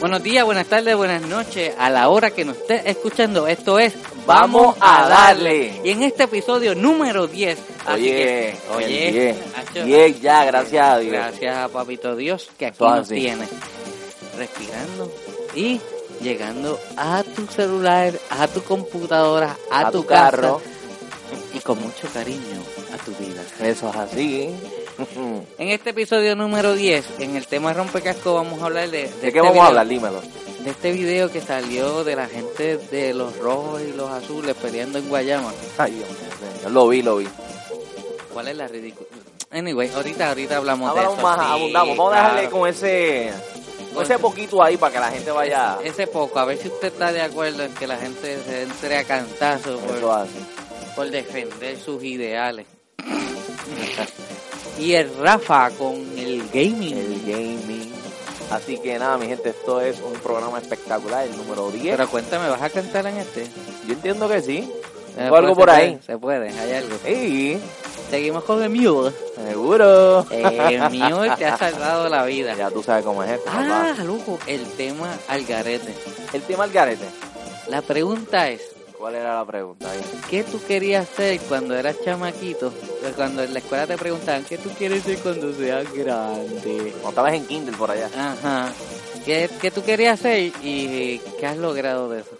Buenos días, buenas tardes, buenas noches. A la hora que nos esté escuchando, esto es Vamos a darle. Y en este episodio número 10. así Oye, que- oye, 10. Nacho, 10 ya, gracias a Dios. Gracias a Papito Dios que aquí nos así. tiene respirando y llegando a tu celular, a tu computadora, a, A tu, tu casa, carro. y con mucho cariño a tu vida. Eso es así. En este episodio número 10, en el tema rompecasco, vamos a hablar de... ¿De este qué vamos video- a hablar? Dímelo. De este video que salió de la gente de los rojos y los azules peleando en Guayama. Ay, Dios mío. Lo vi, lo vi. ¿Cuál es la ridícula? Anyway, ahorita, ahorita hablamos de eso. más, sí, abundamos. Vamos a dejarle con ese, ese poquito ahí para que la gente vaya. Ese poco, a ver si usted está de acuerdo en que la gente se entre a cantazo por, por defender sus ideales. y el Rafa con el gaming. El gaming. Así que nada, mi gente, esto es un programa espectacular, el número 10. Pero cuéntame, ¿vas a cantar en este? Yo entiendo que sí. Tengo algo por ahí. Se puede, hay algo. Sí, Seguimos con el Mule. seguro. El Mule te ha salvado la vida. Ya tú sabes cómo es esto, Ah, papá. loco, el tema al garete. El tema al garete. La pregunta es, ¿Cuál era la pregunta? ahí? ¿qué tú querías ser cuando eras chamaquito? Eh, Cuando en la escuela te preguntaban, ¿qué tú quieres ser cuando seas grande? Cuando estabas en Kindle por allá. Ajá. ¿Qué, qué tú querías ser y qué has logrado de eso?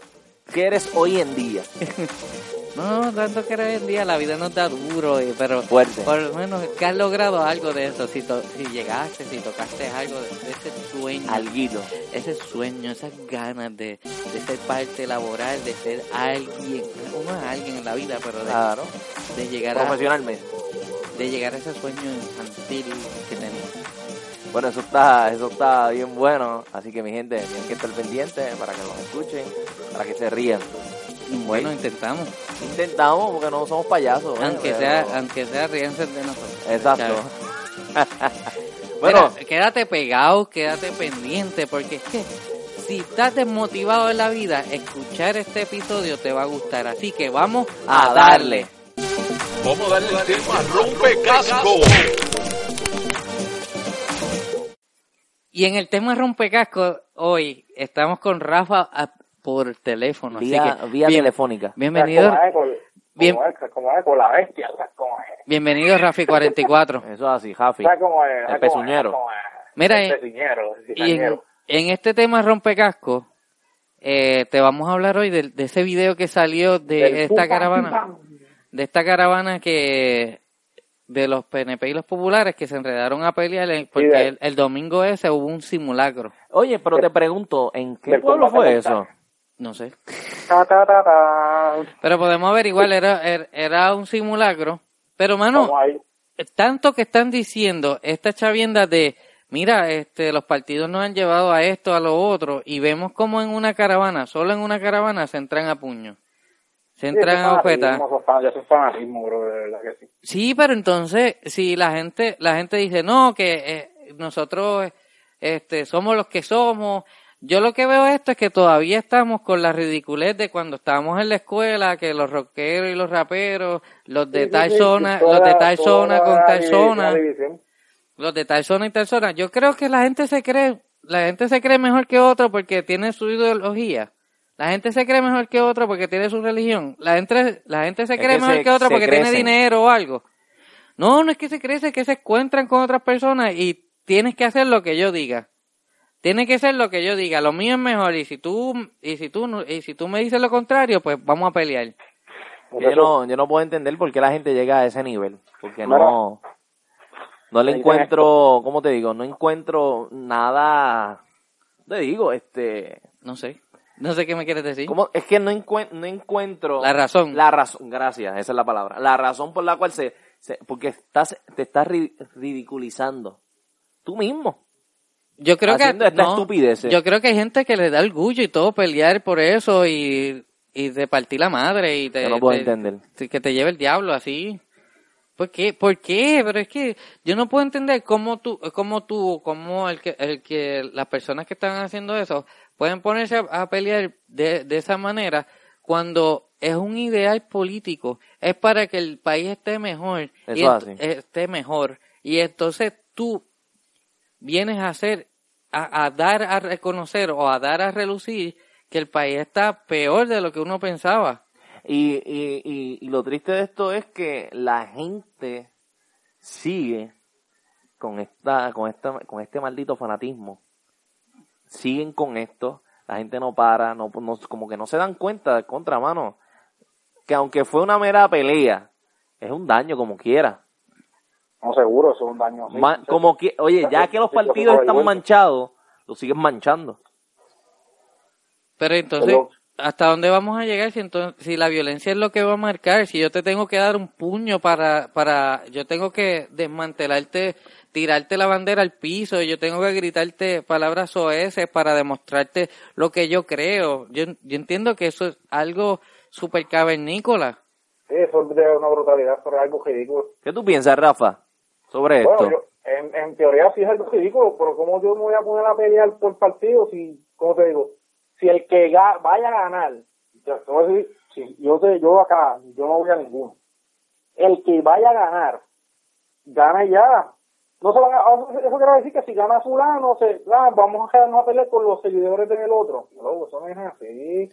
¿Qué eres hoy en día? No, tanto que hoy en día la vida nos da duro, y- pero Fuerte. por lo menos que has logrado algo de eso, si, to- si llegaste, si tocaste algo de, de ese sueño, Alguito. ese sueño, esas ganas de, de ser parte laboral, de ser alguien, uno es alguien en la vida, pero de, Claro. de llegar a, Profesionalmente. de llegar a ese sueño infantil que tenía. Bueno, eso está, eso está bien bueno. Así que mi gente, tienen que estar pendientes para que nos escuchen, para que se rían. Bueno, intentamos, Intentamos porque no somos payasos. ¿eh? aunque Pero- sea, aunque sea ríense de nosotros. Exacto. Bueno, bueno, quédate pegado, quédate pendiente, porque es que si estás desmotivado en la vida, escuchar este episodio te va a gustar. Así que vamos a a darle. Vamos a darle el tema rompe casco. Y en el tema rompecasco, hoy estamos con Rafa por teléfono. Vía, así que vía bien- telefónica. bienvenido, Como Bien. como es, como con la bienvenido Rafi 44. Eso es así, Jafi. ¿Sabes cómo es? ¿Sabes El pezuñero. Mira, el pezuñero, el Y en, este tema rompecasco, eh, te vamos a hablar hoy de, de ese video que salió de Del esta caravana. de esta caravana que de los PNP y los populares que se enredaron a pelear porque el, el domingo ese hubo un simulacro. Oye, pero te pregunto, ¿en qué pueblo fue eso? No sé. Ta, ta, ta, ta. Pero podemos averiguar, era, era, era un simulacro. Pero, mano, tanto que están diciendo esta chavienda de, mira, este, los partidos nos han llevado a esto, a lo otro, y vemos como en una caravana, solo en una caravana se entran a puño. Se entran a que sí. Sí, pero entonces, si la gente, la gente dice, no, que eh, nosotros este, somos los que somos, yo lo que veo esto es que todavía estamos con la ridiculez de cuando estábamos en la escuela, que los rockeros y los raperos, los de Sí, tal sí, zona, toda- los de tal zona con tal zona, los de tal zona y tal zona. Yo creo que la gente se cree, la gente se cree mejor que otro porque tiene su ideología. La gente se cree mejor que otro porque tiene su religión. La gente, la gente se Es cree que mejor se- que otro porque tiene dinero o algo. No, no es que se crece, es que se encuentran con otras personas y tienes que hacer lo que yo diga. Tiene que ser lo que yo diga. Lo mío es mejor y si tú y si tú no- y si tú me dices lo contrario, pues vamos a pelear. Yo no, yo no puedo entender por qué la gente llega a ese nivel. Porque no, no le encuentro, ¿cómo te digo? No encuentro nada, te digo, este, No sé. No sé qué me quieres decir. ¿Cómo? Es que no, encuen- no encuentro... La razón. La razón, gracias, esa es la palabra. La razón por la cual se... se- porque estás, te estás ri- ridiculizando. Tú mismo. Yo creo haciendo que esta no, estupidez. Yo creo que hay gente que le da orgullo y todo pelear por eso y, y de partir la madre y te, Yo no puedo te- entender. te- que te lleve el diablo así. ¿Por qué? ¿Por qué? Pero es que yo no puedo entender cómo tú, cómo tú, cómo el que, el que las personas que están haciendo eso pueden ponerse a, a pelear de, de esa manera cuando es un ideal político, es para que el país esté mejor, y Eso así. esté mejor. Y entonces tú vienes a hacer, a, a dar a reconocer o a dar a relucir que el país está peor de lo que uno pensaba. Y, y, y, lo triste de esto es que la gente sigue con esta, con esta, con este maldito fanatismo. Siguen con esto, la gente no para, no, no- como que no se dan cuenta de contramano, que aunque fue una mera pelea, es un daño como quiera. No, seguro, eso es un daño. así. Ma- como que, oye, ya que los Sí, sí, partidos sí, están sí. manchados, los siguen manchando. Pero entonces, Pero- ¿hasta dónde vamos a llegar si entonces, si la violencia es lo que va a marcar? Si yo te tengo que dar un puño para, para, yo tengo que desmantelarte, tirarte la bandera al piso, yo tengo que gritarte palabras soeces para demostrarte lo que yo creo. Yo, yo entiendo que eso es algo súper cavernícola. Sí, eso es una brutalidad, pero es algo ridículo. ¿Qué tú piensas, Rafa, sobre esto? Bueno, yo, en, en teoría sí es algo ridículo, pero ¿cómo yo me voy a poner a pelear por partido si, ¿cómo te digo? Si el que ga- vaya a ganar, ya, te voy a decir, si yo, te, yo acá, yo no voy a ninguno. El que vaya a ganar, gana ya. No se van a, eso quiere decir que si gana fulano, se, ah, vamos a quedarnos a pelear con los seguidores del otro. No, eso no es así.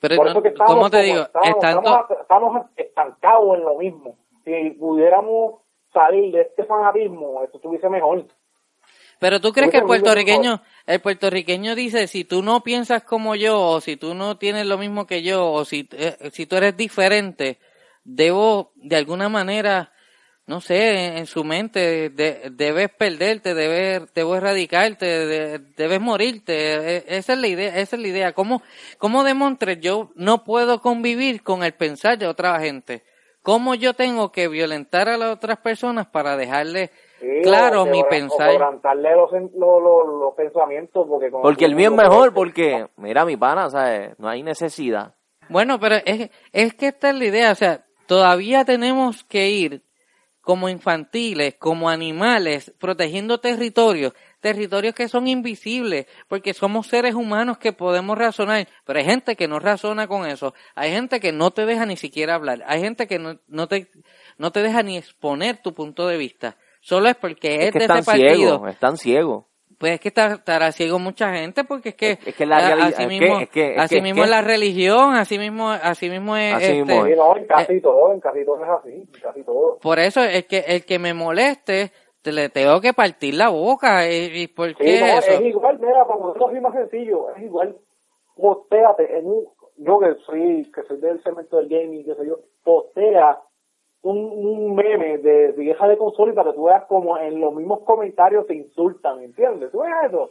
Pero Por no- eso que estamos, ¿cómo te como digo? Estamos, Estando- estamos- estamos estancados en lo mismo. Si pudiéramos salir de este fanatismo, esto estuviese mejor. Pero tú crees que el puertorriqueño, el puertorriqueño dice, si tú no piensas como yo, o si tú no tienes lo mismo que yo, o si, eh, si tú eres diferente, debo de alguna manera, no sé, en, en su mente, de- debes perderte, debes, debo erradicarte, de- debes morirte. E- Esa es la idea, esa es la idea. ¿Cómo, cómo demontre yo no puedo convivir con el pensar de otra gente? ¿Cómo yo tengo que violentar a las otras personas para dejarle Sí, claro mi quebra- pensar? O quebrantarle los, en- los, los, los pensamientos. Porque, el mío es mejor, porque, mira, mi pana, ¿sabes? No hay necesidad. Bueno, pero es, es que esta es la idea, o sea, todavía tenemos que ir como infantiles, como animales, protegiendo territorios, territorios que son invisibles, porque somos seres humanos que podemos razonar, pero hay gente que no razona con eso, hay gente que no te deja ni siquiera hablar, hay gente que no, no te, no te deja ni exponer tu punto de vista, solo es porque es, Es que de están ese partido. ciegos, están ciegos. Pues es que está- estará ciego mucha gente porque es que, Es- es que la a- realidad- así es que- mismo, es que- es así que- mismo es es que- la religión, así mismo, así mismo es, Así este, mismo no, en casi todo, en casi todo es así, en casi todo. por eso el que, el que me moleste, te le tengo que partir la boca, y, y ¿por Sí, qué no, eso? es igual, mira, para ponerlo así más sencillo, es igual. Postéate en un, yo que soy, que soy del segmento del gaming, que sé yo, postea un, un meme de vieja de consola y para que tú veas como en los mismos comentarios te insultan, ¿entiendes? ¿Tú ves eso?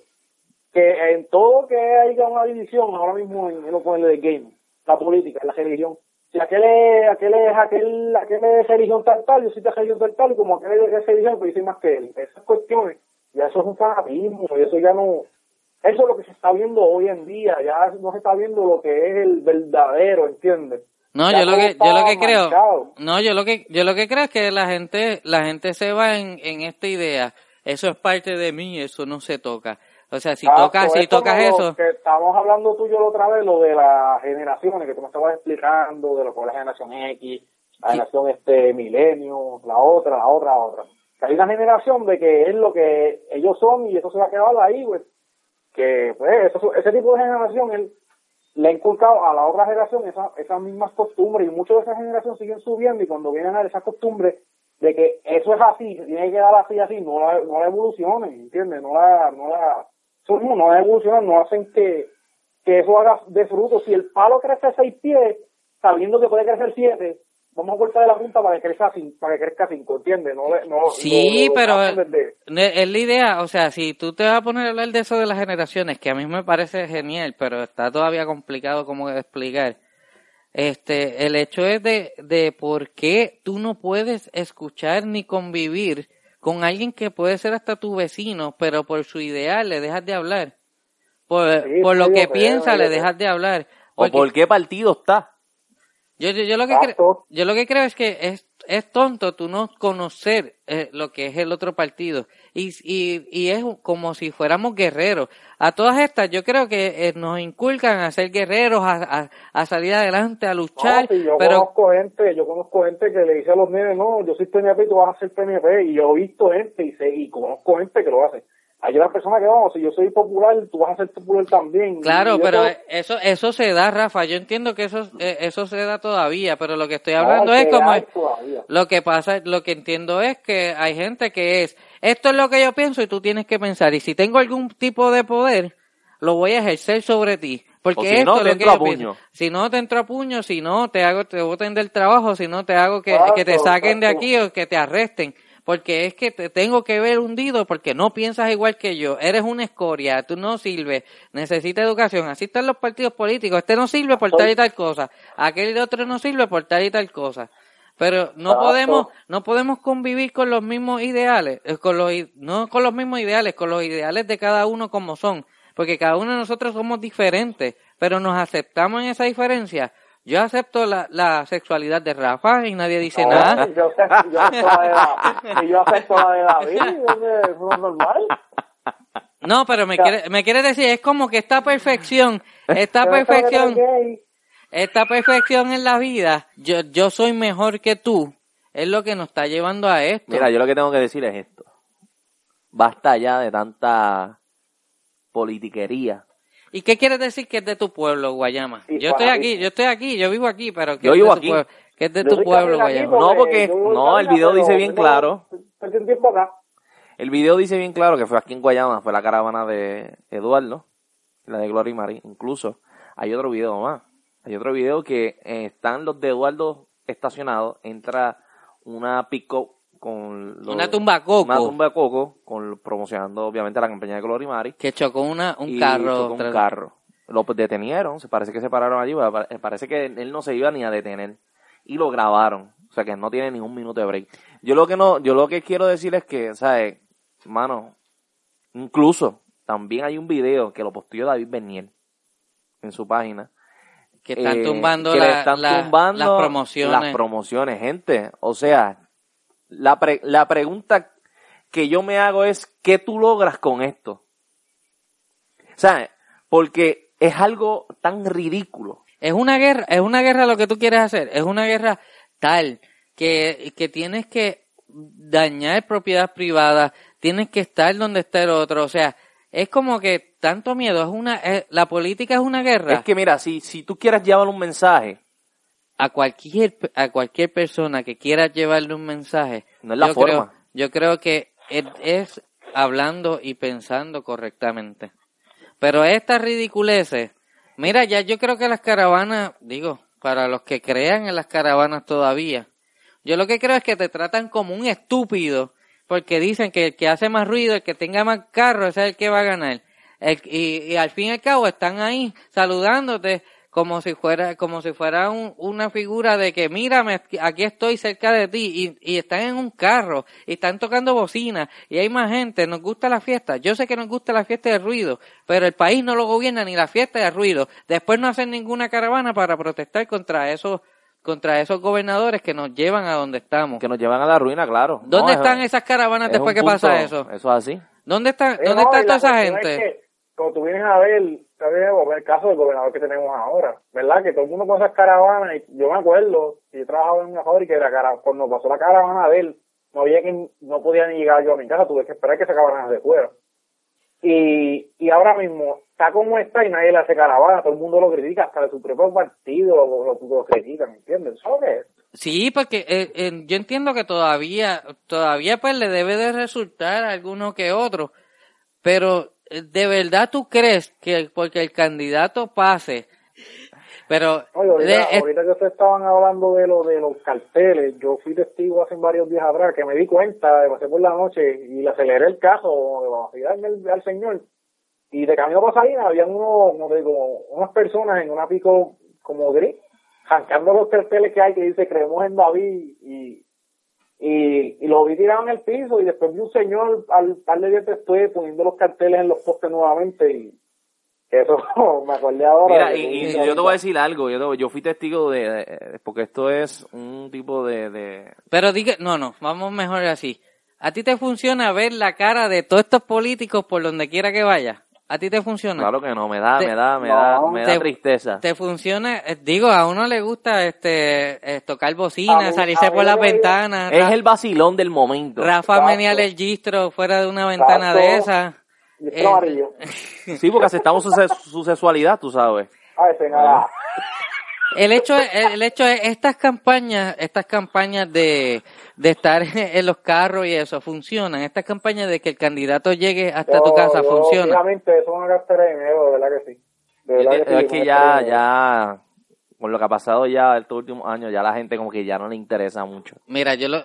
Que en todo que haya una división ahora mismo en, en lo con el de gaming, la política, la religión. Si aquel es, aquel es, aquel, aquel es religión tal tal, yo soy de religión tal tal, y como aquel es religión, pues yo soy más que él. Esas cuestiones, ya eso es un fanatismo, y eso ya no, eso es lo que se está viendo hoy en día, ya no se está viendo lo que es el verdadero, ¿entiendes? No, Ya yo lo que, yo lo que creo, manchado. no, yo lo que, yo lo que creo es que la gente, la gente se va en, en esta idea, eso es parte de mí, eso no se toca. O sea, si Ah, tocas, si tocas eso, Que estábamos hablando tú y yo la otra vez, lo de las generaciones, que tú me estabas explicando, de lo que es la generación X, la generación este milenio, la otra, la otra, la otra. Que hay una generación de que es lo que ellos son y eso se va a quedar ahí, pues. Que, pues, eso- ese tipo de generación, él le ha inculcado a la otra generación esa- esas mismas costumbres y muchos de esa generación siguen subiendo y cuando vienen a esas costumbres de que eso es así, se tiene que dar así, así, no la, no la evolucionen, ¿entiendes? No la, no la, mismo, no evolucionan, no hacen que, que eso haga de fruto. Si el palo crece seis pies, sabiendo que puede crecer siete, vamos a cortar la punta para que crezca sin, para que crezca cinco, ¿entiendes? No, no, Sí, lo pero es la idea, o sea, si tú te vas a poner a hablar de eso de las generaciones, que a mí me parece genial, pero está todavía complicado como explicar. Este, el hecho es de, de por qué tú no puedes escuchar ni convivir con alguien que puede ser hasta tu vecino, pero por su ideal le dejas de hablar. Por, Sí, por lo que piensa yo le dejas de hablar. ¿O por qué partido está? yo, yo, yo lo que creo, yo lo que creo es que es, es tonto tú no conocer eh, lo que es el otro partido y, y, y es como si fuéramos guerreros. A todas estas yo creo que eh, nos inculcan a ser guerreros, a, a, a salir adelante, a luchar, No, si yo pero conozco gente, yo conozco gente que le dice a los nenes, no, yo soy PNP y tú vas a ser PNP, y yo he visto gente y sé, y conozco gente que lo hace. Hay una persona que, vamos, si yo soy popular, tú vas a ser popular también. Claro, pero eso- eso eso se da, Rafa. Yo entiendo que eso eh, eso se da todavía, pero lo que estoy hablando es como todavía. lo que pasa, lo que entiendo es que hay gente que es esto es lo que yo pienso y tú tienes que pensar y si tengo algún tipo de poder lo voy a ejercer sobre ti. Porque O si esto no, es te lo que entro a yo pienso. puño. Si no te entro a puño, si no te hago, te boten del trabajo, si no te hago que, que te saquen de aquí o que te arresten. Porque es que te tengo que ver hundido porque no piensas igual que yo. Eres una escoria, tú no sirves, necesitas educación. Así están los partidos políticos. Este no sirve por tal y tal cosa. Aquel otro no sirve por tal y tal cosa. Pero no podemos, no podemos convivir con los mismos ideales, eh, con los, no con los mismos ideales, con los ideales de cada uno como son. Porque cada uno de nosotros somos diferentes, pero nos aceptamos en esa diferencia. Yo acepto la, la sexualidad de Rafa y nadie dice No, nada. Yo yo acepto la de la, y yo acepto la de David, ¿eso eso es normal. No, pero me Ya. quiere, me quiere decir, es como que esta perfección, esta perfección, esta perfección en la vida, yo, yo soy mejor que tú, es lo que nos está llevando a esto. Mira, yo lo que tengo que decir es esto. Basta ya de tanta politiquería. ¿Y qué quieres decir que es de tu pueblo, Guayama? Sí, yo estoy para aquí, yo estoy aquí, yo vivo aquí, pero que Yo es vivo de tu aquí. pueblo, que es de Yo tu pueblo, Guayama. No, porque- no, el video dice bien claro. El video dice bien claro que fue aquí en Guayama, fue la caravana de Eduardo, la de Gloria y Mari. Incluso hay otro video más. Hay otro video que eh, están los de Eduardo estacionados, entra una pick-up con los- Una tumba coco. una tumba coco, con, promocionando obviamente la campaña de Gloria y Mari. Que chocó una, un y carro. chocó un carro. Lo detenieron, se parece que se pararon allí, pa- parece que él no se iba ni a detener. Y lo grabaron. O sea que no tiene ni un minuto de break. Yo lo que no, yo lo que quiero decir es que, ¿sabes? Mano, incluso también hay un video que lo posteó David Bernier en su página. Que están eh, tumbando, que le la- están la- tumbando las promociones. Las promociones, gente. O sea, la, pre- la pregunta que yo me hago es, ¿qué tú logras con esto? Sea, porque es algo tan ridículo. Es una guerra, es una guerra lo que tú quieres hacer, es una guerra tal que, que tienes que dañar propiedad privada, tienes que estar donde está el otro, o sea, es como que tanto miedo, es una, es- la política es una guerra Es que mira, si, si tú quieres llevar un mensaje, a cualquier, a cualquier persona que quiera llevarle un mensaje, No es la yo forma. creo, yo creo que es, es hablando y pensando correctamente. Pero estas ridiculeces, mira, ya yo creo que las caravanas, digo, para los que crean en las caravanas todavía, yo lo que creo es que te tratan como un estúpido, porque dicen que el que hace más ruido, el que tenga más carro, ese es el que va a ganar. El- y, y al fin y al cabo están ahí saludándote como si fuera, como si fuera un- una figura de que mírame, aquí estoy cerca de ti y, y están en un carro y están tocando bocina y hay más gente, nos gusta la fiesta. Yo sé que nos gusta la fiesta de ruido, pero el país no lo gobierna ni la fiesta de ruido. Después no hacen ninguna caravana para protestar contra esos, contra esos gobernadores que nos llevan a donde estamos. que nos llevan a la ruina, claro. ¿Dónde No, es- están esas caravanas es después que punto- pasa eso? Eso es así. ¿Dónde está, Eh, dónde no, está toda esa gente? Como tú vienes a ver, el caso del gobernador que tenemos ahora, ¿verdad? Que todo el mundo con esas caravanas, y yo me acuerdo, yo trabajaba en una fábrica y la cuando pasó la caravana de él, no había que, no podía ni llegar yo a mi casa, tuve que esperar que se acabaran de fuera. Y, y ahora mismo está como está y nadie le hace caravana, todo el mundo lo critica, hasta de su propio partido lo, lo, lo critican, ¿entiendes? ¿Sabes qué es? Sí, porque eh, eh, yo entiendo que todavía, todavía pues le debe de resultar alguno que otro, pero ¿de verdad tú crees que porque el candidato pase, Pero Oye, ahorita, de- es- ahorita que ustedes estaban hablando de lo de los carteles, yo fui testigo hace varios días atrás que me di cuenta, pasé por la noche y le aceleré el caso al, señor. Y de camino Salinas habían unos, como te digo, unas personas en una pico como gris, jancando los carteles que hay que dice creemos en David y, y, y lo vi tirado en el piso y después vi un señor al par de días después poniendo los carteles en los postes nuevamente y eso me acordé ahora. Mira, y, y yo te voy a decir algo, yo, te- yo fui testigo de, de- porque esto es un tipo de, de pero diga, no, no, vamos mejor así. ¿A ti te funciona ver la cara de todos estos políticos por donde quiera que vaya? ¿A ti te funciona? claro que no, me da, Te- me da, me no, da, me da te- tristeza. Te funciona, eh, digo, a uno le gusta este eh, tocar bocina, mí- salirse por las ventanas. Es el vacilón del momento. Rafa menear el gistro fuera de una ventana Exacto. de esto Eh. Sí, porque aceptamos su, su sexualidad, tú sabes. A ese nada. El hecho es, el hecho es, estas campañas, estas campañas de, de estar en los carros y eso funcionan. Estas campañas de que el candidato llegue hasta tu casa yo, funcionan. Obviamente, eso es una cartera de dinero, de verdad que sí. De verdad Es que, que, sí, es que ya, ya, con lo que ha pasado ya estos últimos años, ya la gente como que ya no le interesa mucho. Mira, yo lo,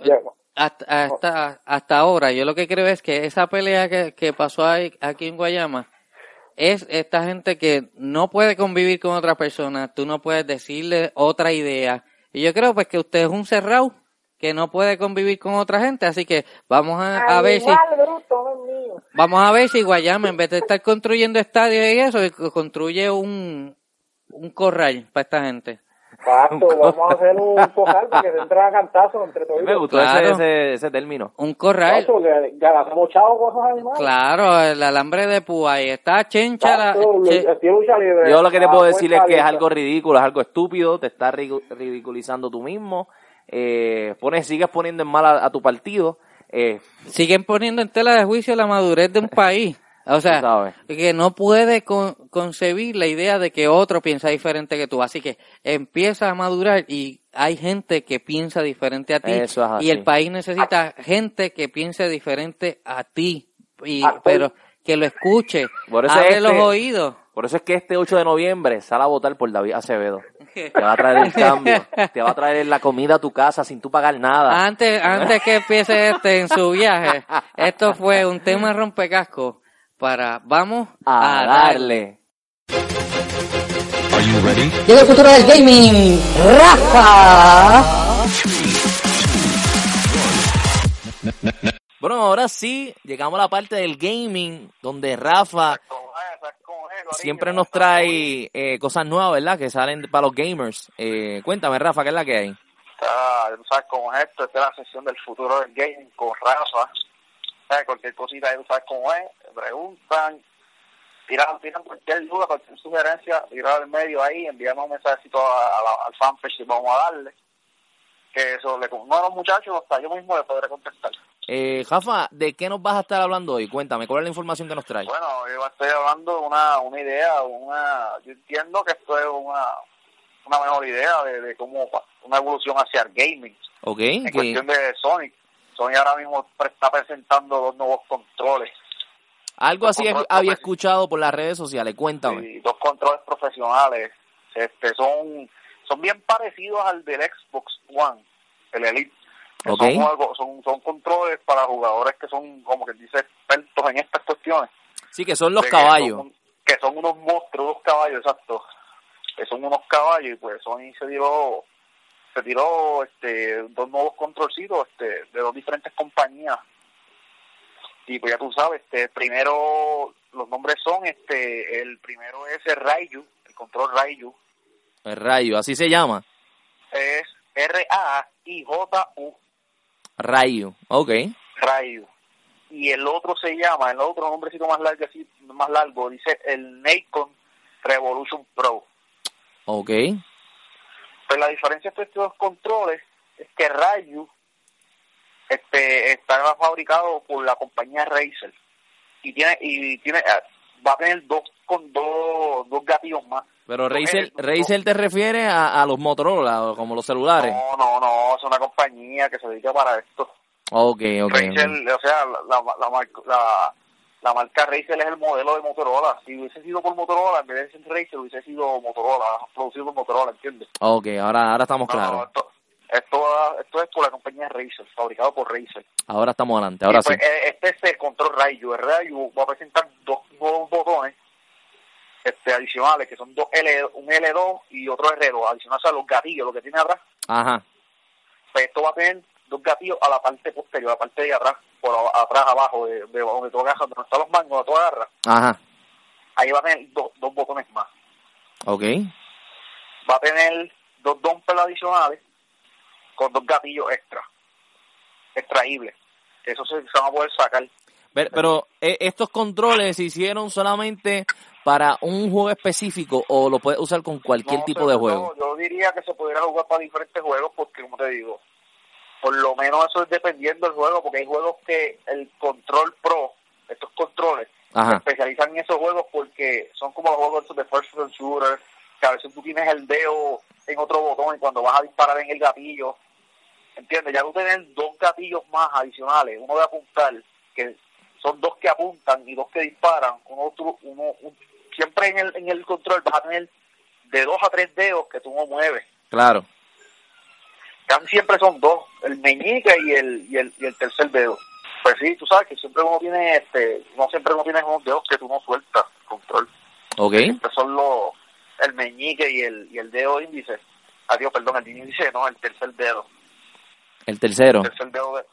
hasta, hasta, hasta ahora, yo lo que creo es que esa pelea que, que pasó ahí- aquí en Guayama es esta gente que no puede convivir con otra persona, tú no puedes decirle otra idea. Y yo creo pues que usted es un cerrado que no puede convivir con otra gente, así que vamos a, a ver si vamos a ver si Guayama en vez de estar construyendo estadios y eso, construye un un corral para esta gente. Exacto, vamos a hacer un cojar para que se entren a cantazo entre todos. Me gustó Claro. ese, ese, ese término. Un corral. Chavos con esos animales. Claro, el alambre de púa y está chencha la, che-. Yo lo que te puedo decir es que es algo ridículo, es algo estúpido, te estás ridicu- ridiculizando tú mismo, eh, pones, sigues poniendo en mal a, a tu partido, eh, siguen poniendo en tela de juicio la madurez de un país. O sea, que no puede con- concebir la idea de que otro piensa diferente que tú. Así que empieza a madurar y hay gente que piensa diferente a ti. Es y el país necesita gente que piense diferente a ti. Y, Ah, pero que lo escuche, Por eso este- los oídos. Por eso es que este 8 de noviembre sale a votar por David Acevedo. Te va a traer el cambio, te va a traer la comida a tu casa sin tú pagar nada. Antes, antes que empiece este en su viaje, esto fue un tema rompecasco para vamos a darle. Llega el futuro del gaming, Rafa. Bueno, ahora sí, llegamos a la parte del gaming, donde Rafa siempre nos trae eh, cosas nuevas, ¿verdad? Que salen para los gamers. Eh, cuéntame, Rafa, ¿qué es la que hay? Ah, tú sabes cómo es esto, esta es la sesión del futuro del gaming con Rafa. ¿Sabes? Cualquier cosita, tú sabes cómo es, te preguntan, tiran, tiran cualquier duda, cualquier sugerencia, tiran al medio ahí, enviamos un mensajito a, a la- al fanpage y vamos a darle. Que eso, le, uno de los muchachos, hasta yo mismo le podré contestar. Eh, Rafa, ¿de qué nos vas a estar hablando hoy? Cuéntame, ¿cuál es la información que nos trae? Bueno, yo estoy hablando de una, una idea, una, yo entiendo que esto es una, una mejor idea de, de cómo una evolución hacia el gaming. Ok, En cuestión de Sonic, Sony ahora mismo está presentando dos nuevos controles. algo así había escuchado por las redes sociales, cuéntame. y dos controles profesionales. Este son son bien parecidos al del Xbox One, el Elite. que Ok. Son, algo- son, son controles para jugadores que son, como que dice, expertos en estas cuestiones. Sí, que son los que caballos. son- Que son, unos monstruos, unos caballos, exacto. Que son unos caballos y pues Sony se tiró, se tiró este, dos nuevos controlcitos este, de dos diferentes compañías. Y pues ya tú sabes, este, primero, los nombres son, este, el primero es el Raiju, el control Raiju, El rayo, así se llama. es R-A-I-J-U, Rayo, ok. Raiju. Y el otro se llama, el otro nombrecito más largo, así, más largo, dice el Nacon Revolution Pro. Ok. Pues la diferencia entre estos dos controles es que Rayu este, está fabricado por la compañía Razer y tiene y tiene eh, va a tener dos con dos, dos gatillos más. Pero Razer, Razer te refiere a, a los Motorola, como los celulares. No, no, no, es una compañía que se dedica para esto. Ok, ok. Razer, o sea, la, la, la, la- la marca Razer es el modelo de Motorola. Si hubiese sido por Motorola, en vez de ser Razer, hubiese sido Motorola, producido por Motorola, ¿entiendes? Ok, ahora, ahora estamos No, no, claros. esto, esto, esto es por la compañía Razer, fabricado por Razer. Ahora estamos adelante, ahora Y, sí. pues, Este es el control Rayo. El Rayo va a presentar dos nuevos botones este, adicionales, que son dos L, un L2 y otro R2, adicionales a los gatillos, lo que tiene atrás. Ajá. Pues esto va a tener dos gatillos a la parte posterior, a la parte de atrás, por atrás, abajo, de, de donde tú agarras, donde están los mangos, donde tú agarras. Ajá. Ahí va a tener dos, dos botones más. Ok. Va a tener dos dumpers adicionales con dos gatillos extra, extraíbles. Eso se, se van a poder sacar. Pero, pero, eh, estos controles se hicieron solamente para un juego específico o lo puedes usar con cualquier No, tipo de no, juego. yo diría que se pudiera jugar para diferentes juegos porque, como te digo, por lo menos eso es dependiendo del juego, porque hay juegos que el control pro, estos controles, se especializan en esos juegos porque son como los juegos de first person shooter, que a veces tú tienes el dedo en otro botón y cuando vas a disparar en el gatillo, ¿entiendes? Ya tú tienes dos gatillos más adicionales, uno de apuntar, que son dos que apuntan y dos que disparan, uno, otro- uno, un- siempre en el, en el control vas a tener de dos a tres dedos que tú no mueves. Claro. Casi siempre son dos, el meñique y el, y el, y el tercer dedo. Pues sí, tú sabes que siempre uno tiene, este, no siempre uno tiene unos dedos que tú no sueltas, control. Ok. Siempre son los, el meñique y el, y el dedo índice. Adiós, perdón, el índice no, el tercer dedo. El tercero. El tercer dedo, de-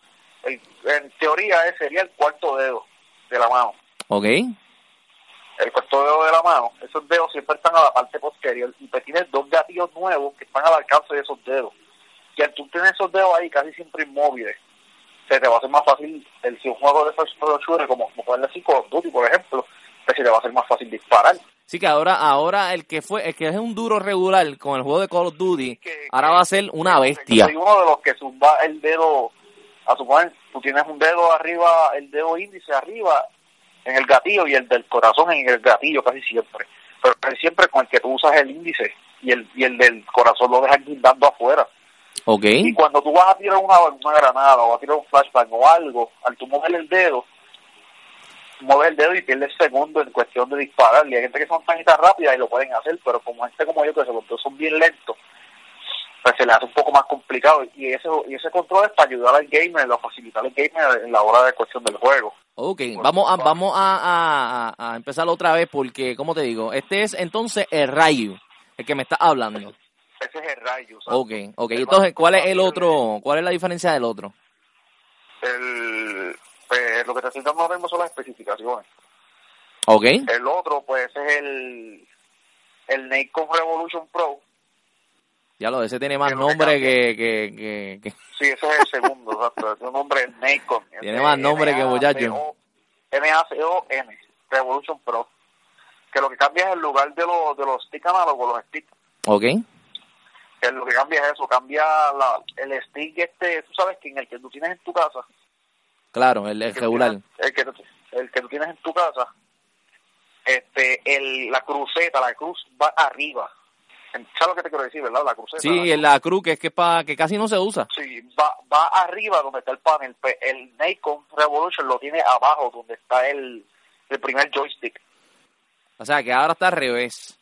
el- en teoría ese sería el cuarto dedo de la mano. Ok. el cuarto dedo de la mano, esos dedos siempre están a la parte posterior y pues tienes dos gatillos nuevos que están al alcance de esos dedos. Y al tú tener esos dedos ahí casi siempre inmóviles, se te va a hacer más fácil, el, si un juego de first shooter como, ponerle así Call of Duty, por ejemplo, pues se te va a hacer más fácil disparar. Sí que ahora, ahora el que fue, el que es un duro regular con el juego de Call of Duty, Que- ahora que- va a ser una bestia. soy uno de los que zumba el dedo, a suponer, tú tienes un dedo arriba, el dedo índice arriba en el gatillo y el del corazón en el gatillo casi siempre. Pero casi siempre con el que tú usas el índice y el, y el del corazón lo dejas guindando afuera. Ok. Y cuando tú vas a tirar una, una granada o a tirar un flashbang o algo, al tú mover el dedo, mueves el dedo y pierdes segundo en cuestión de disparar. Y hay gente que son tan y tan rápidas y lo pueden hacer, pero como gente como yo, que se los dedos son bien lentos, pues se le hace un poco más complicado. Y ese, y ese control es para ayudar al gamer, a facilitar al gamer en la hora de cuestión del juego. Ok, vamos a, vamos a, a, empezar otra vez porque, como te digo, este es entonces el rayo, el que me está hablando. Ese es el rayo. ¿sabes? Ok, ok. El Entonces, ¿cuál es el otro? ¿Cuál es la diferencia del otro? El, pues, lo que te estoy dando ahora mismo son las especificaciones. Ok. El otro, pues, es el, el Nikon Revolution Pro. Ya lo, ese tiene más nombre que, que, que, que- Sí, ese es el segundo, exacto. Su nombre es Nikon. Tiene más nombre que muchacho. N-A-C-O-N, Revolution Pro. Que lo que cambia es el lugar de los, de los stick análogos, los sticks. Ok. Que lo que cambia es eso, cambia la, el stick este, tú sabes que en el que tú tienes en tu casa. Claro, el, el regular. tienes- El que, el que tú tienes en tu casa. Este, el, la cruceta, la cruz va arriba. ¿Sabes lo que te quiero decir, verdad? La cruceta. Sí, la en la cruz que es que, pa, que casi no se usa. Sí, va, va arriba donde está el panel. El Nikon Revolution lo tiene abajo donde está el, el primer joystick. O sea, que ahora está al revés.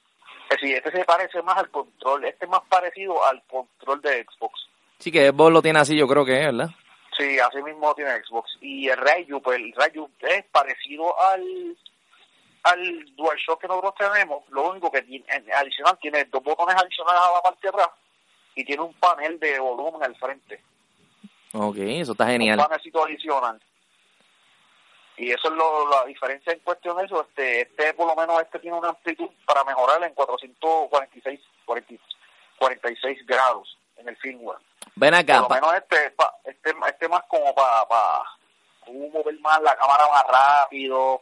Es decir, este se parece más al control. Este es más parecido al control de Xbox. Sí, que Xbox lo tiene así, yo creo que es, ¿verdad? Sí, así mismo tiene Xbox. Y el Rayu, pues el Rayu es parecido al al DualShock que nosotros tenemos. Lo único que tiene, en- adicional tiene dos botones adicionales a la parte de atrás y tiene un panel de volumen al frente. Ok, eso está un genial. panelcito adicional. Y eso es lo, la diferencia en cuestión de eso. Este, este, por lo menos, este tiene una amplitud para mejorar en 446, 40 46 grados en el firmware. Ven acá. Por lo menos este, este, este más como para pa, mover más la cámara más rápido.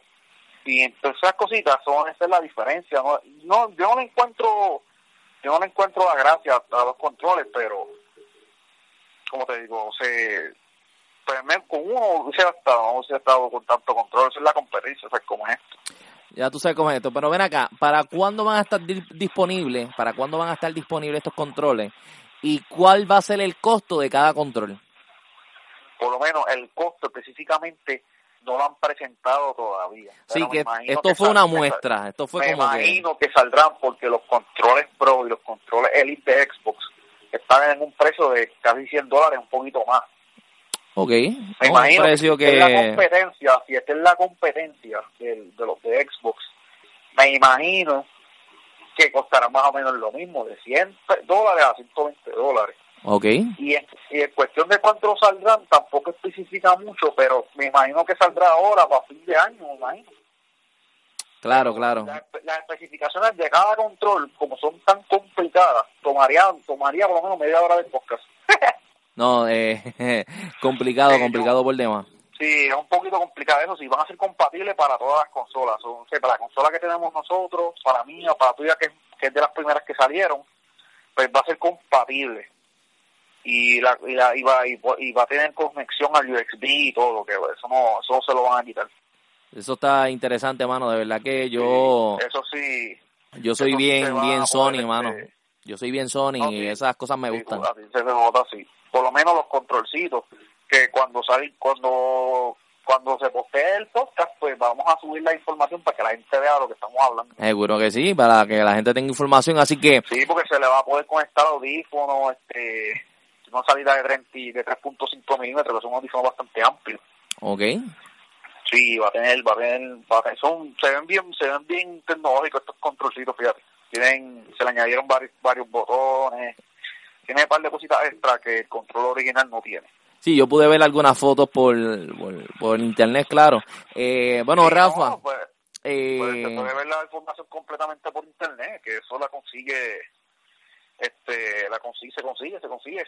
Y entonces esas cositas son, esa es la diferencia. No, no yo no le encuentro, yo no le encuentro la gracia a los controles, pero como te digo, se, me- con uno se ha estado, no se ha estado con tanto control, esa es la competencia, o como es esto. Ya tú sabes cómo es esto. Pero ven acá, ¿para cuándo van a estar di- disponibles? ¿Para cuándo van a estar disponibles estos controles? ¿Y cuál va a ser el costo de cada control? Por lo menos el costo específicamente no lo han presentado todavía. Sí, que imagino esto que fue una muestra. Esto fue me como que... imagino que... saldrán porque los controles Pro y los controles Elite de Xbox están en un precio de casi 100 dólares, un poquito más. Ok. Me No, imagino que, si esta es la competencia, si esta es la competencia del- de, los de Xbox, me imagino que costará más o menos lo mismo, de 100 pe- dólares a 120 dólares. Ok. Y en, y en cuestión de cuánto saldrán, tampoco especifica mucho, pero me imagino que saldrá ahora para fin de año, me imagino. Claro, claro. Las, las especificaciones de cada control, como son tan complicadas, tomaría, tomaría por lo menos media hora de podcast. No, eh, complicado, Sí, complicado por demás. Sí, es un poquito complicado eso, si van a ser compatibles para todas las consolas. O sea, para la consola que tenemos nosotros, para mí o para tuya, que, que es de las primeras que salieron, pues va a ser compatible. Y, la, y, la, y, va, y, va- y va a tener conexión al USB y todo, que eso no, eso no se lo van a quitar. Eso está interesante, mano. De verdad que yo, Eso sí, yo soy sí bien, bien Sony, poder, mano. este, Yo soy bien Sony No, y sí. esas cosas me Sí, gustan. así se nota así. Por lo menos los controlcitos, que cuando sale, cuando cuando se postee el podcast, pues vamos a subir la información para que la gente vea lo que estamos hablando. Seguro que sí, para que la gente tenga información. Así que, Sí, porque se le va a poder conectar audífonos, este, una salida de 30 y- de 3.5 milímetros, que son audífonos bastante amplios. ok. Sí, va a tener, va a tener, va a tener- son, se ven bien, se ven bien tecnológicos estos controlcitos, fíjate. Tienen, se le añadieron varios, varios botones, tiene un par de cositas extra que el control original no tiene. Sí, yo pude ver algunas fotos por, por, por internet, claro. Eh, bueno, Sí, Rafa, no, pues, eh, pues, se puede ver la información completamente por internet, que eso la consigue, este, la consigue, se consigue, se consigue.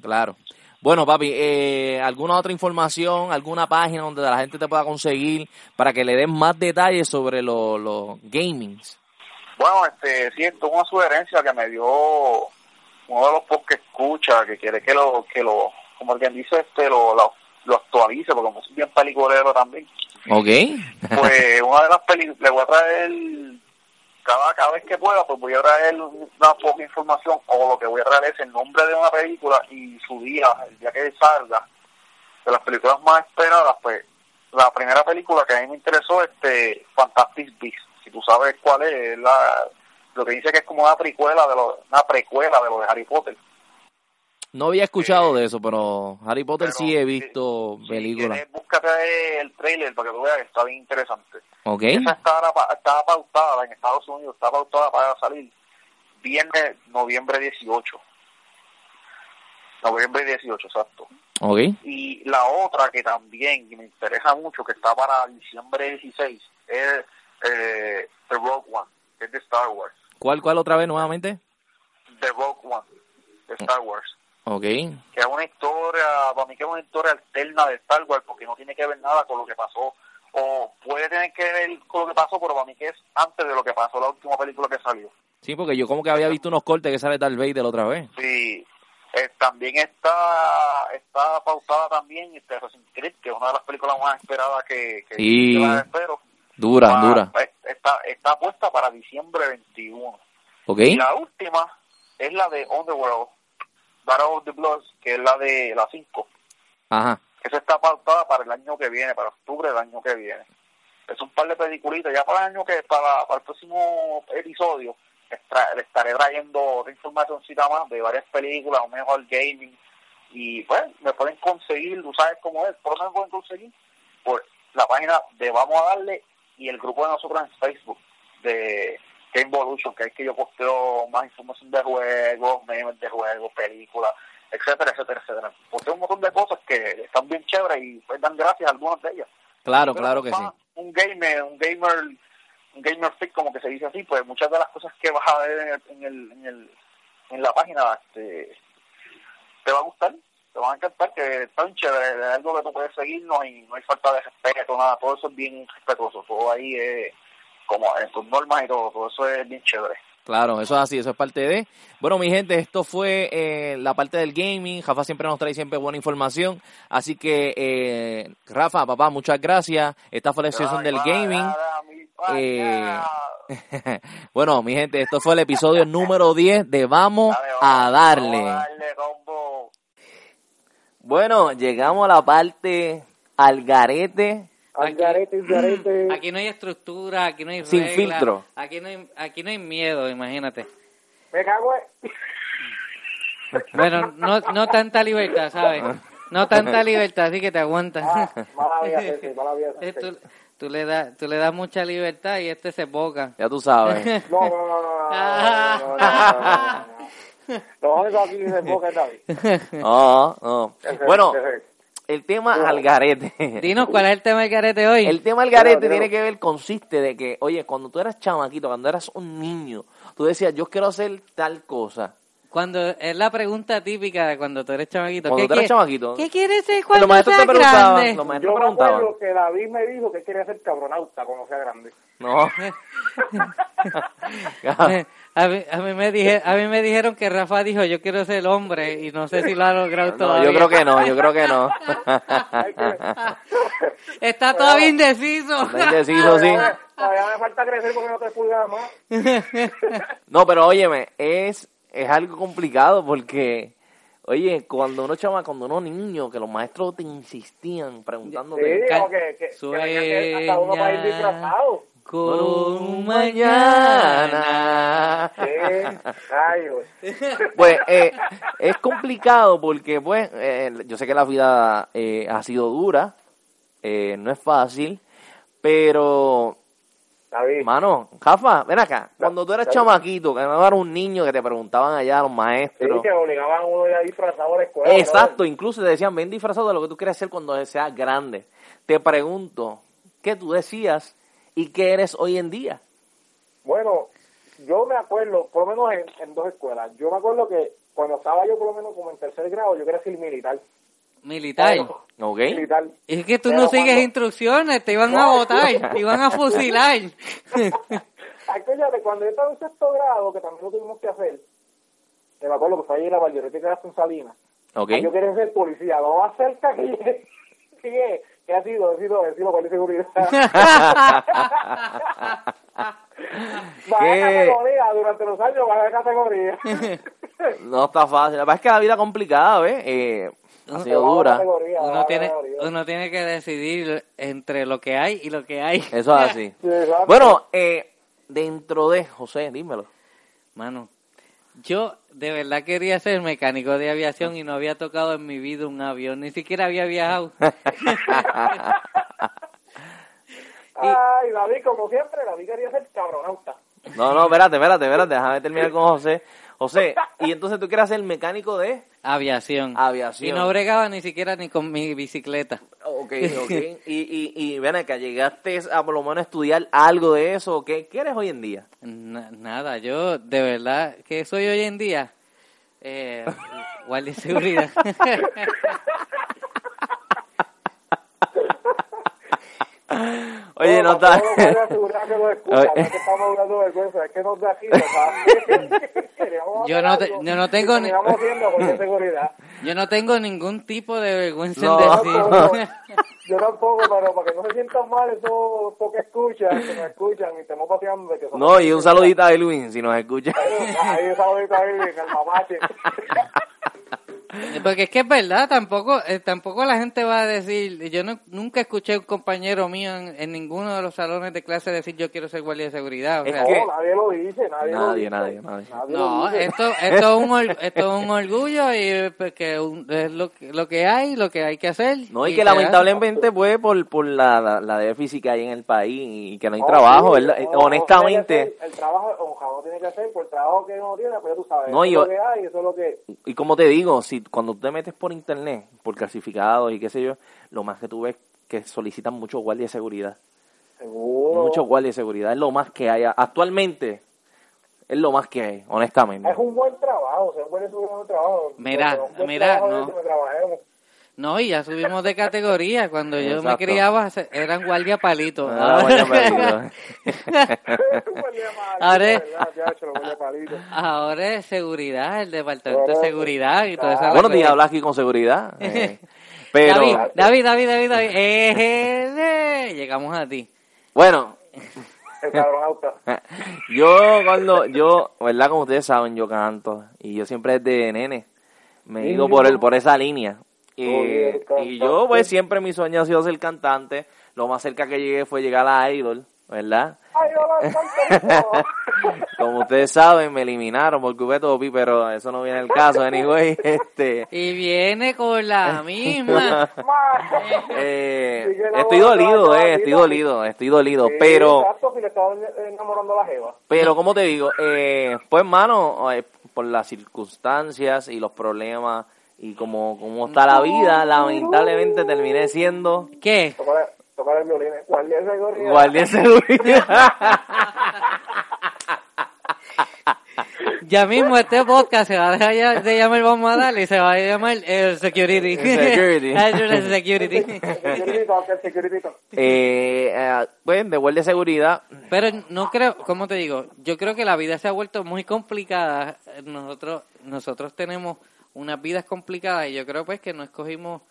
claro. Bueno, papi, eh, ¿alguna otra información, alguna página donde la gente te pueda conseguir para que le den más detalles sobre los los gamings? Bueno, este, sí, esto es una sugerencia que me dio uno de los posts que escucha, que quiere que lo, que lo, como quien dice, este, lo, lo, lo actualice, porque como soy bien peliculero también, Ok. pues una de las películas, le voy a traer, cada, cada vez que pueda, pues voy a traer una poca información, o lo que voy a traer es el nombre de una película y su día, el día que salga, de las películas más esperadas, pues la primera película que a mí me interesó, este, Fantastic Beasts, si tú sabes cuál es, es la, lo que dice que es como una precuela de lo, una precuela de lo de Harry Potter. No había escuchado de eso, pero Harry Potter Pero, sí he visto Si películas. quieres, búscate el trailer para que tú veas que está bien interesante. Ok. Esa estaba, estaba pautada en Estados Unidos, está pautada para salir viernes, noviembre 18. Noviembre 18, exacto. Ok. Y la otra que también me interesa mucho, que está para diciembre 16, es eh, The Rogue One, que es de Star Wars. ¿Cuál, cuál otra vez nuevamente? The Rogue One, de Star Wars. Ok. Que es una historia, para mí que es una historia alterna de Star Wars, porque no tiene que ver nada con lo que pasó, o puede tener que ver con lo que pasó, pero para mí que es antes de lo que pasó la última película que salió. Sí, porque yo como que había visto unos cortes que sale Vader la otra vez. Sí, eh, también está está pausada también este Assassin's Creed, que es una de las películas más esperadas que, que, Sí. que las espero. Dura, dura. Está, está puesta para diciembre 21. Ok. Y la última es la de Underworld, Battle of the Bloods, que es la de la 5. Ajá. Esa está pautada para el año que viene, para octubre del año que viene. Es un par de peliculitas. Ya para el año que, para, para el próximo episodio, extra- le estaré trayendo otra informacióncita más de varias películas, un mejor gaming. Y pues, me pueden conseguir, tú sabes cómo es, por menos pueden conseguir, pues la página de Vamos a Darle y el grupo de nosotros en Facebook de Game Evolution, que es que yo posteo más información de juegos, memes de juegos, películas, etcétera, etcétera, etcétera. Posteo un montón de cosas que están bien chéveres y pues dan gracias a algunas de ellas. Claro, Pero claro que sí. Un gamer, un gamer, un gamer fit, como que se dice así, pues muchas de las cosas que vas a ver en el, en el, en la página, este, te va a gustar, te van a encantar, que está bien chévere, es algo que tú puedes seguirnos y no hay falta de respeto, nada, todo eso es bien respetuoso, todo ahí es como en tus normas y todo, todo eso es bien chévere. Claro, eso es así, eso es parte de. Bueno, mi gente, esto fue eh, la parte del gaming. Rafa siempre nos trae siempre buena información. Así que, eh, Rafa, papá, muchas gracias. Esta fue la sesión del gaming. Eh, bueno, mi gente, esto fue el episodio número 10 de vamos, a darle. Bueno, llegamos a la parte al garete. Al aquí, garete, garete. Aquí no hay estructura, aquí no hay Sin filtro. Aquí no hay, aquí no hay miedo, imagínate. Me cago en... Bueno, no, no tanta libertad, ¿sabes? No tanta libertad, así que te aguantas. Ah, mala vida, Tú, le das, tú le das mucha libertad y este se boca. Ya tú sabes. No, no, no, no. no, no, no lo aquí David. No, no. Ese- Bueno, el tema al garete. Dinos, ¿cuál es el tema del carete hoy? El tema del garete tiene que ver, consiste de que, oye, cuando tú eras chamaquito, cuando eras un niño, tú decías, yo quiero hacer tal cosa. Cuando es la pregunta típica de cuando tú eres chamaquito. Cuando ¿Qué tú eres quie- chamaquito. ¿Qué quieres ser Los cuando te seas grande? los maestros Yo me preguntaban. acuerdo que David me dijo que quería ser cabronauta cuando sea grande. No. a, mí, a, mí me dije, a mí me dijeron que Rafa dijo yo quiero ser hombre y no sé si lo ha logrado No, todavía. yo creo que no, yo creo que no. Está todavía indeciso. Está indeciso, sí. Todavía, me falta crecer porque no te pulgadas más. No, pero óyeme, es, es algo complicado porque, oye, cuando uno chama, cuando uno niño, que los maestros te insistían Sí, preguntándote. Cal- como que, que, que venía que hasta uno para ir disfrazado. Con mañana. Sí, rayos. Pues eh, es complicado porque, pues, eh, yo sé que la vida eh, ha sido dura, eh, no es fácil, pero, David, mano, Jafa, ven acá, cuando tú eras David. chamaquito, que no eras un niño que te preguntaban allá los sí, maestros. que obligaban a uno ya disfrazado a la escuela. Exacto, incluso te decían, ven disfrazado de lo que tú quieres ser cuando seas grande. Te pregunto, ¿qué tú decías y qué eres hoy en día? Bueno, yo me acuerdo, por lo menos en, en dos escuelas, yo me acuerdo que cuando estaba yo por lo menos como en tercer grado, yo quería ser militar. Militar. ¿Ok? Militar. Es que tú Pero no sigues cuando- instrucciones, te iban a botar, te iban a fusilar. Acuérdate, cuando yo estaba en sexto grado, que también lo tuvimos que hacer, me acuerdo que fue ahí en la Vallareta que en Salinas, ¿Ok? yo quería ser policía, lo más cerca que llegué, que ha sido, he sido, he sido policía de seguridad. ¿Qué? categoría, durante los años bajé categoría. No está fácil. La verdad es que la vida es complicada, ¿ves? Eh, ha sido dura. Uno tiene, uno tiene que decidir entre lo que hay y lo que hay. Eso es así. Sí. Bueno, eh, dentro de, José, dímelo. Mano, yo de verdad quería ser mecánico de aviación y no había tocado en mi vida un avión, ni siquiera había viajado. Ay, David, como siempre, David quería ser cabronauta. No, no, espérate, espérate, espérate. Déjame terminar con José. José, y entonces tú quieres ser mecánico de Aviación. aviación. Y no bregaba ni siquiera ni con mi bicicleta. Ok, ok. y, y, y ven acá, ¿llegaste a por lo menos a estudiar algo de eso? ¿Qué, qué eres hoy en día? Na- nada, yo de verdad que soy hoy en día eh, guardia de seguridad. Oye, no está... no Yo no te- yo no tengo ni-. Yo no tengo ningún tipo de vergüenza No. en Yo decir. tampoco, yo tampoco, pero para que no se sientan mal esos que escuchan, que nos escuchan y estemos paseando. Que No, y un saludito a Elwin, si nos escucha. Ahí un saludito a Irving, el mamache. Porque es que es verdad, tampoco eh, tampoco la gente va a decir, yo no, nunca escuché a un compañero mío en, en ninguno de los salones de clase decir yo quiero ser guardia de seguridad. O que- nadie lo dice, nadie, lo Nadie, dice. nadie, nadie. lo no, dice. esto, esto, es un, or- esto es un orgullo y pues, que un- es lo, que- lo que hay, lo que hay que hacer. No, y que lamentablemente, pues, por, por la, la, la déficit que hay en el país y que no hay No, trabajo, sí, ¿verdad? no, Eh, Honestamente, el trabajo, ojalá no tiene que hacer por el trabajo que uno tiene, pues ya tú sabes. No, eso yo- es lo que hay, eso es lo que. y como te digo, si cuando tú te metes por internet, por clasificados y qué sé yo, lo más que tú ves que solicitan muchos guardias de seguridad. Seguro. Muchos guardias de seguridad, es lo más que hay. Actualmente, es lo más que hay, honestamente. Es un buen trabajo, se puede un buen trabajo. Mira, Porque un buen mira, trabajo no. No, y ya subimos de categoría. Cuando yo me criaba eran guardia palito. Ah, guardia palito. Ahora es- seguridad, el departamento de seguridad y todo eso. Bueno, te hablas aquí con seguridad. eh, pero, David, David, David, David, David. Eh, eh, eh, llegamos a ti. bueno, yo cuando, yo, ¿verdad? Como ustedes saben, yo canto y yo siempre desde nene me he ido por el, por esa línea. Y, Oye, y yo, pues, siempre mi sueño ha sido ser cantante. lo más cerca que llegué fue llegar a Idol, ¿verdad? Como ustedes saben, me eliminaron por Cubeto pero eso no viene el caso, anyway. Este, Y viene con la misma. eh, estoy dolido, eh, estoy dolido, estoy dolido, pero... Exacto, si le estaba enamorando a la jeva. Pero, como te digo, eh, pues, hermano, eh, por las circunstancias y los problemas y como, como está la vida, lamentablemente terminé siendo ¿Qué? Tocar, el violín. Guardia de seguridad. guardia de seguridad. Ya mismo este podcast se va a dejar de llamar Vamos a darle y se va a llamar el Security. El security. El security. Security eh, eh, pues, de guardia de seguridad, Pero no creo, ¿cómo te digo? Yo creo que la vida se ha vuelto muy complicada. Nosotros nosotros tenemos unas vidas complicadas y yo creo pues que no escogimos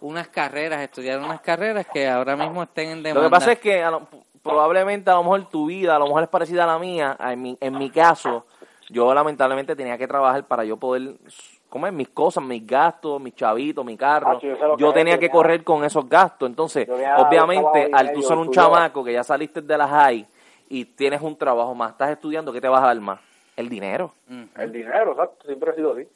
unas carreras, estudiar unas carreras que ahora mismo estén en demanda. Lo que pasa es que a lo- probablemente a lo mejor tu vida, a lo mejor es parecida a la mía. En mi, en mi caso, yo lamentablemente tenía que trabajar para yo poder comer mis cosas, mis gastos, mis chavitos, mi carro. Ah, sí, Yo que tenía que correr con esos gastos. Entonces, obviamente, al tú ser un tú chamaco que ya saliste de la high y tienes un trabajo más, estás estudiando, ¿qué te vas a dar más? El dinero. El dinero, exacto. Siempre ha sido así.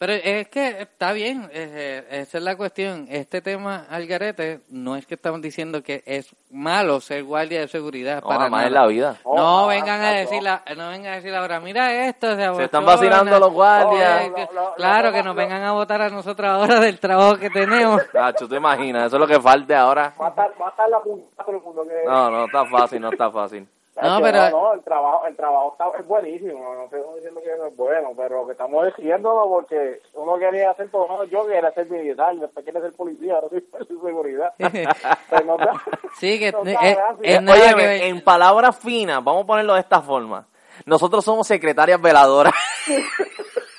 Pero es que está bien, eh, esa es la cuestión. Este tema, Algarete, no es que estamos diciendo que es malo ser guardia de seguridad No, para jamás en la vida. No, No, vengan a decir la, no vengan a decir ahora, mira esto, se, Se están abochona". vacilando los guardias. Oye, que- Lo- lo- lo- claro, lo- que nos lo- vengan a votar a nosotros ahora del trabajo que tenemos. Nacho, te imaginas, eso es lo que falte ahora. Va a estar, va a estar la punta todo el mundo que... No, no está fácil, no está fácil. No, pero- no, el trabajo, el trabajo está, es buenísimo, no estoy diciendo que no es bueno, pero lo que estamos diciendo porque uno quería hacer todo, no, yo quería ser militar, después quería ser policía, ahora soy de seguridad. Pero no da- Sí, que no es- es- Óyeme, que en palabras finas, vamos a ponerlo de esta forma. Nosotros somos secretarias veladoras.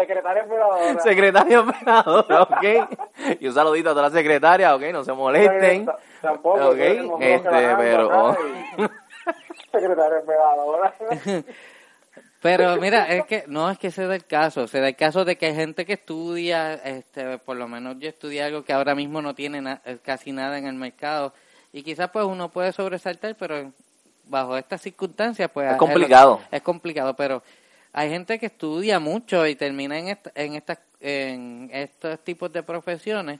Secretaria emperadora. secretarias veladoras, ¿ok? Y un saludito a todas las secretarias, ¿ok? No se molesten. Tampoco, Ok, este, pero... Secretaria emperadora. Pero mira, es que no es que se da el caso, se da el caso de que hay gente que estudia, este, por lo menos yo estudié algo que ahora mismo no tiene na- eh, casi nada en el mercado y quizás pues uno puede sobresaltar, pero bajo estas circunstancias pues Es complicado. es complicado, pero hay gente que estudia mucho y termina en esta- en estas en estos tipos de profesiones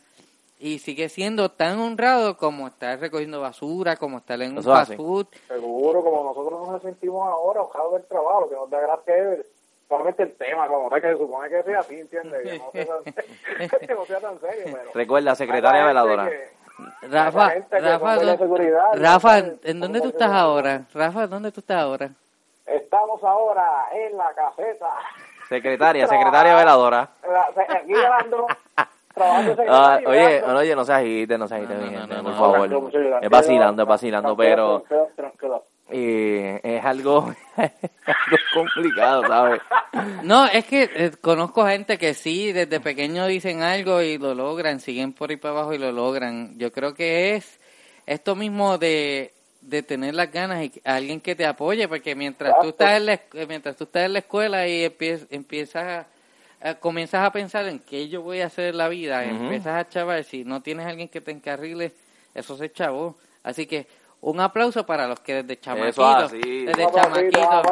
y sigue siendo tan honrado como estar recogiendo basura, como estar en un Eso fast food. Seguro, como nosotros nos sentimos ahora, ojalá del trabajo, que nos da gracia solamente el tema, como tal, que se supone que sea así, ¿entiendes? Que no sea tan, que no sea tan serio, pero... Recuerda, secretaria veladora. que- Rafa, Rafa, son de la ¿dó- seguridad, Rafa. ¿en dónde tú estás ahora? Rafa, ¿dónde tú estás ahora? Estamos ahora en la caseta. Secretaria, secretaria veladora. La- Aquí llevando, Ah, oye, oye, no se agite, no se agite, No, mi no, gente, no, por no, favor. Tranquilo, muchachos, Es vacilando, es vacilando, pero eh, es algo, algo complicado, ¿sabes? No, es que eh, conozco gente que sí, desde pequeño dicen algo y lo logran, siguen por ahí para abajo y lo logran. Yo creo que es esto mismo de, de tener las ganas y alguien que te apoye, porque mientras tú Exacto. estás en la, esc- mientras tú estás en la escuela y empiezas, empiezas a, a- comienzas a pensar en qué yo voy a hacer en la vida, y Ujú. empiezas a chavar, si no tienes alguien que te encarrile, eso se chavó. Así que un aplauso para los que desde chamaquitos, desde chamaquitos,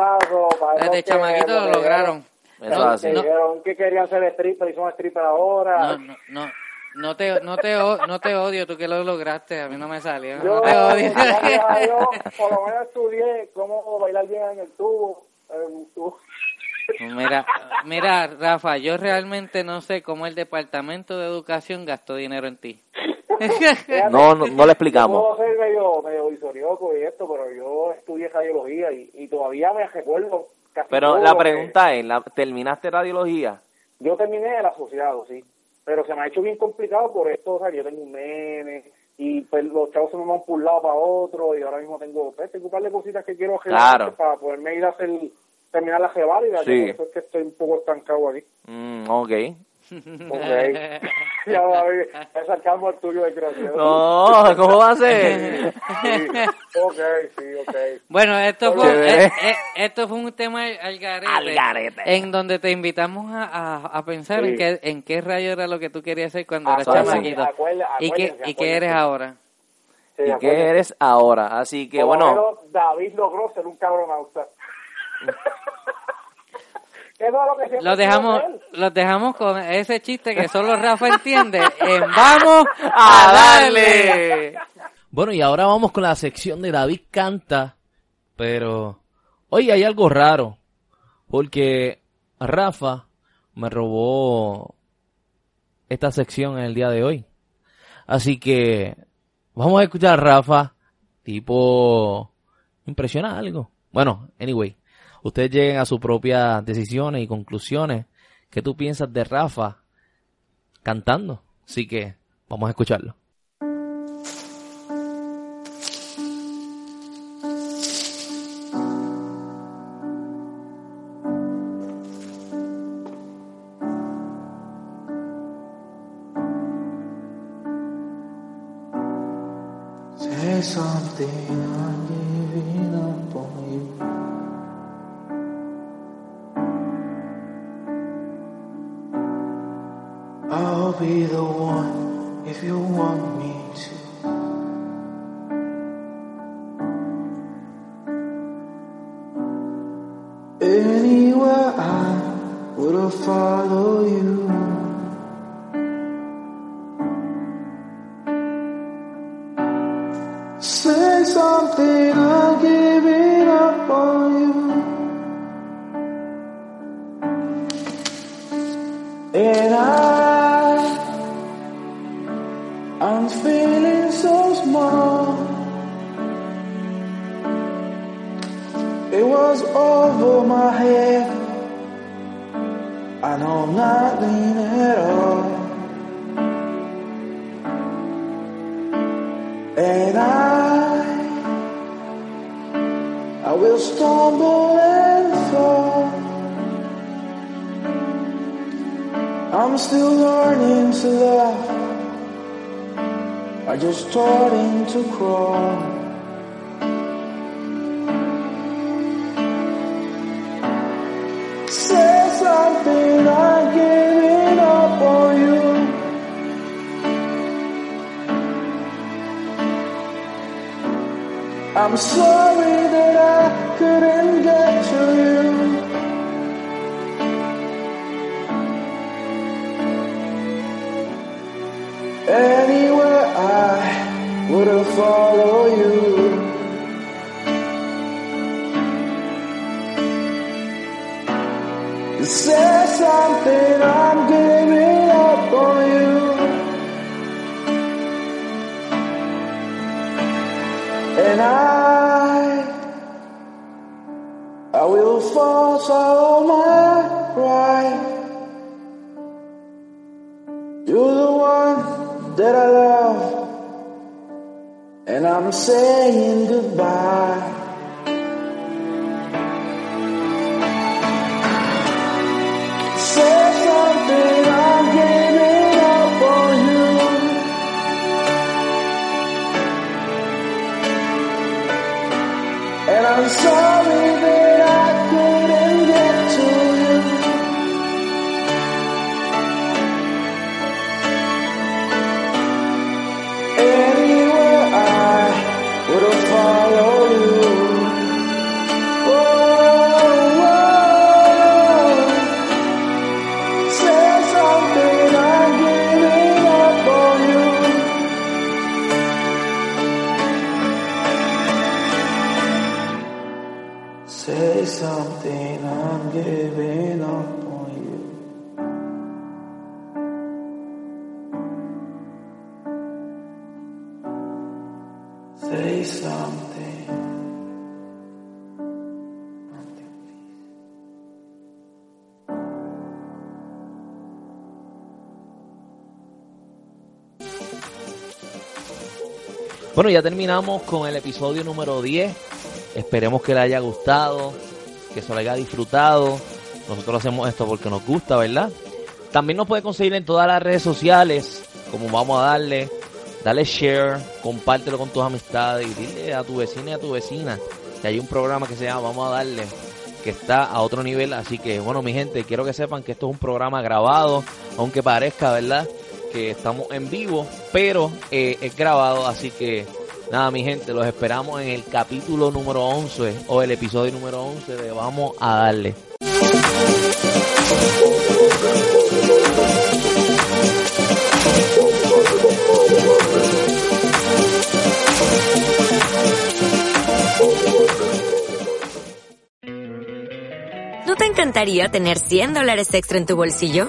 desde chamaquitos lo lograron. Eso No, así. No, que querían ser stripper y son stripper ahora. no, no, no, no te, no te, no te odio, tú que lo lograste, a mí no me salió. Yo, no te odio. Dios, por lo menos estudié cómo bailar bien en el tubo. en el tubo. Mira, mira, Rafa, yo realmente no sé cómo el Departamento de Educación gastó dinero en ti. No, no, no le Yo explicamos. puedo ser medio, medio visorioco y esto, pero yo estudié radiología y, y todavía me recuerdo casi Pero todo la que- pregunta es, ¿la- ¿terminaste radiología? Yo terminé el asociado, sí, pero se me ha hecho bien complicado por esto, o sea, yo tengo un nene y pues, los chavos se me van por un lado para otro y ahora mismo tengo, pues, tengo un par de cositas que quiero Claro. para poderme ir a hacer, terminar la reválida, Sí. que por eso es que estoy un poco estancado aquí. Mm, ok. Ok. ya David, es sarcasmo el tuyo, desgraciado. No, ¿cómo va a ser? Sí, ok, sí, ok. Bueno, esto fue, eh, eh, esto fue un tema al garete, Al garete. en donde te invitamos a, a, a pensar Sí. en qué en qué rayo era lo que tú querías hacer cuando Ah, eras chamaquito acuérdense, y qué acuérdense, y qué eres ahora. Sí, ¿Y qué eres ahora? Así que lo bueno, David logró ser un cabronauta. Eso es lo que siempre Los dejamos los dejamos con ese chiste que solo Rafa entiende. En vamos ¡a darle. Bueno, y ahora vamos con la sección de David Canta, pero hoy hay algo raro, porque Rafa me robó esta sección en el día de hoy. Así que vamos a escuchar a Rafa, tipo, impresiona algo. Bueno, anyway, ustedes lleguen a sus propias decisiones y conclusiones. ¿Qué tú piensas de Rafa cantando? Así que vamos a escucharlo. And I, I'm feeling so small. It was over my head. I know nothing at all. And I, I will stumble I'm still learning to love. I'm just starting to crawl. Say something, I'm giving up on you. I'm sorry And I, I will force all my pride. You're the one that I love, and I'm saying goodbye. Bueno, ya terminamos con el episodio número 10. Esperemos que le haya gustado, que se lo haya disfrutado. Nosotros hacemos esto porque nos gusta, ¿verdad? También nos puede conseguir en todas las redes sociales, como vamos a darle, dale share, compártelo con tus amistades y dile a tu vecina y a tu vecina que hay un programa que se llama Vamos a darle, que está a otro nivel. Así que, bueno, mi gente, quiero que sepan que esto es un programa grabado, aunque parezca, ¿verdad? Que estamos en vivo, pero eh, es grabado, así que nada, mi gente, los esperamos en el capítulo número 11 o el episodio número 11 de Vamos a darle. ¿No te encantaría tener 100 dólares extra en tu bolsillo?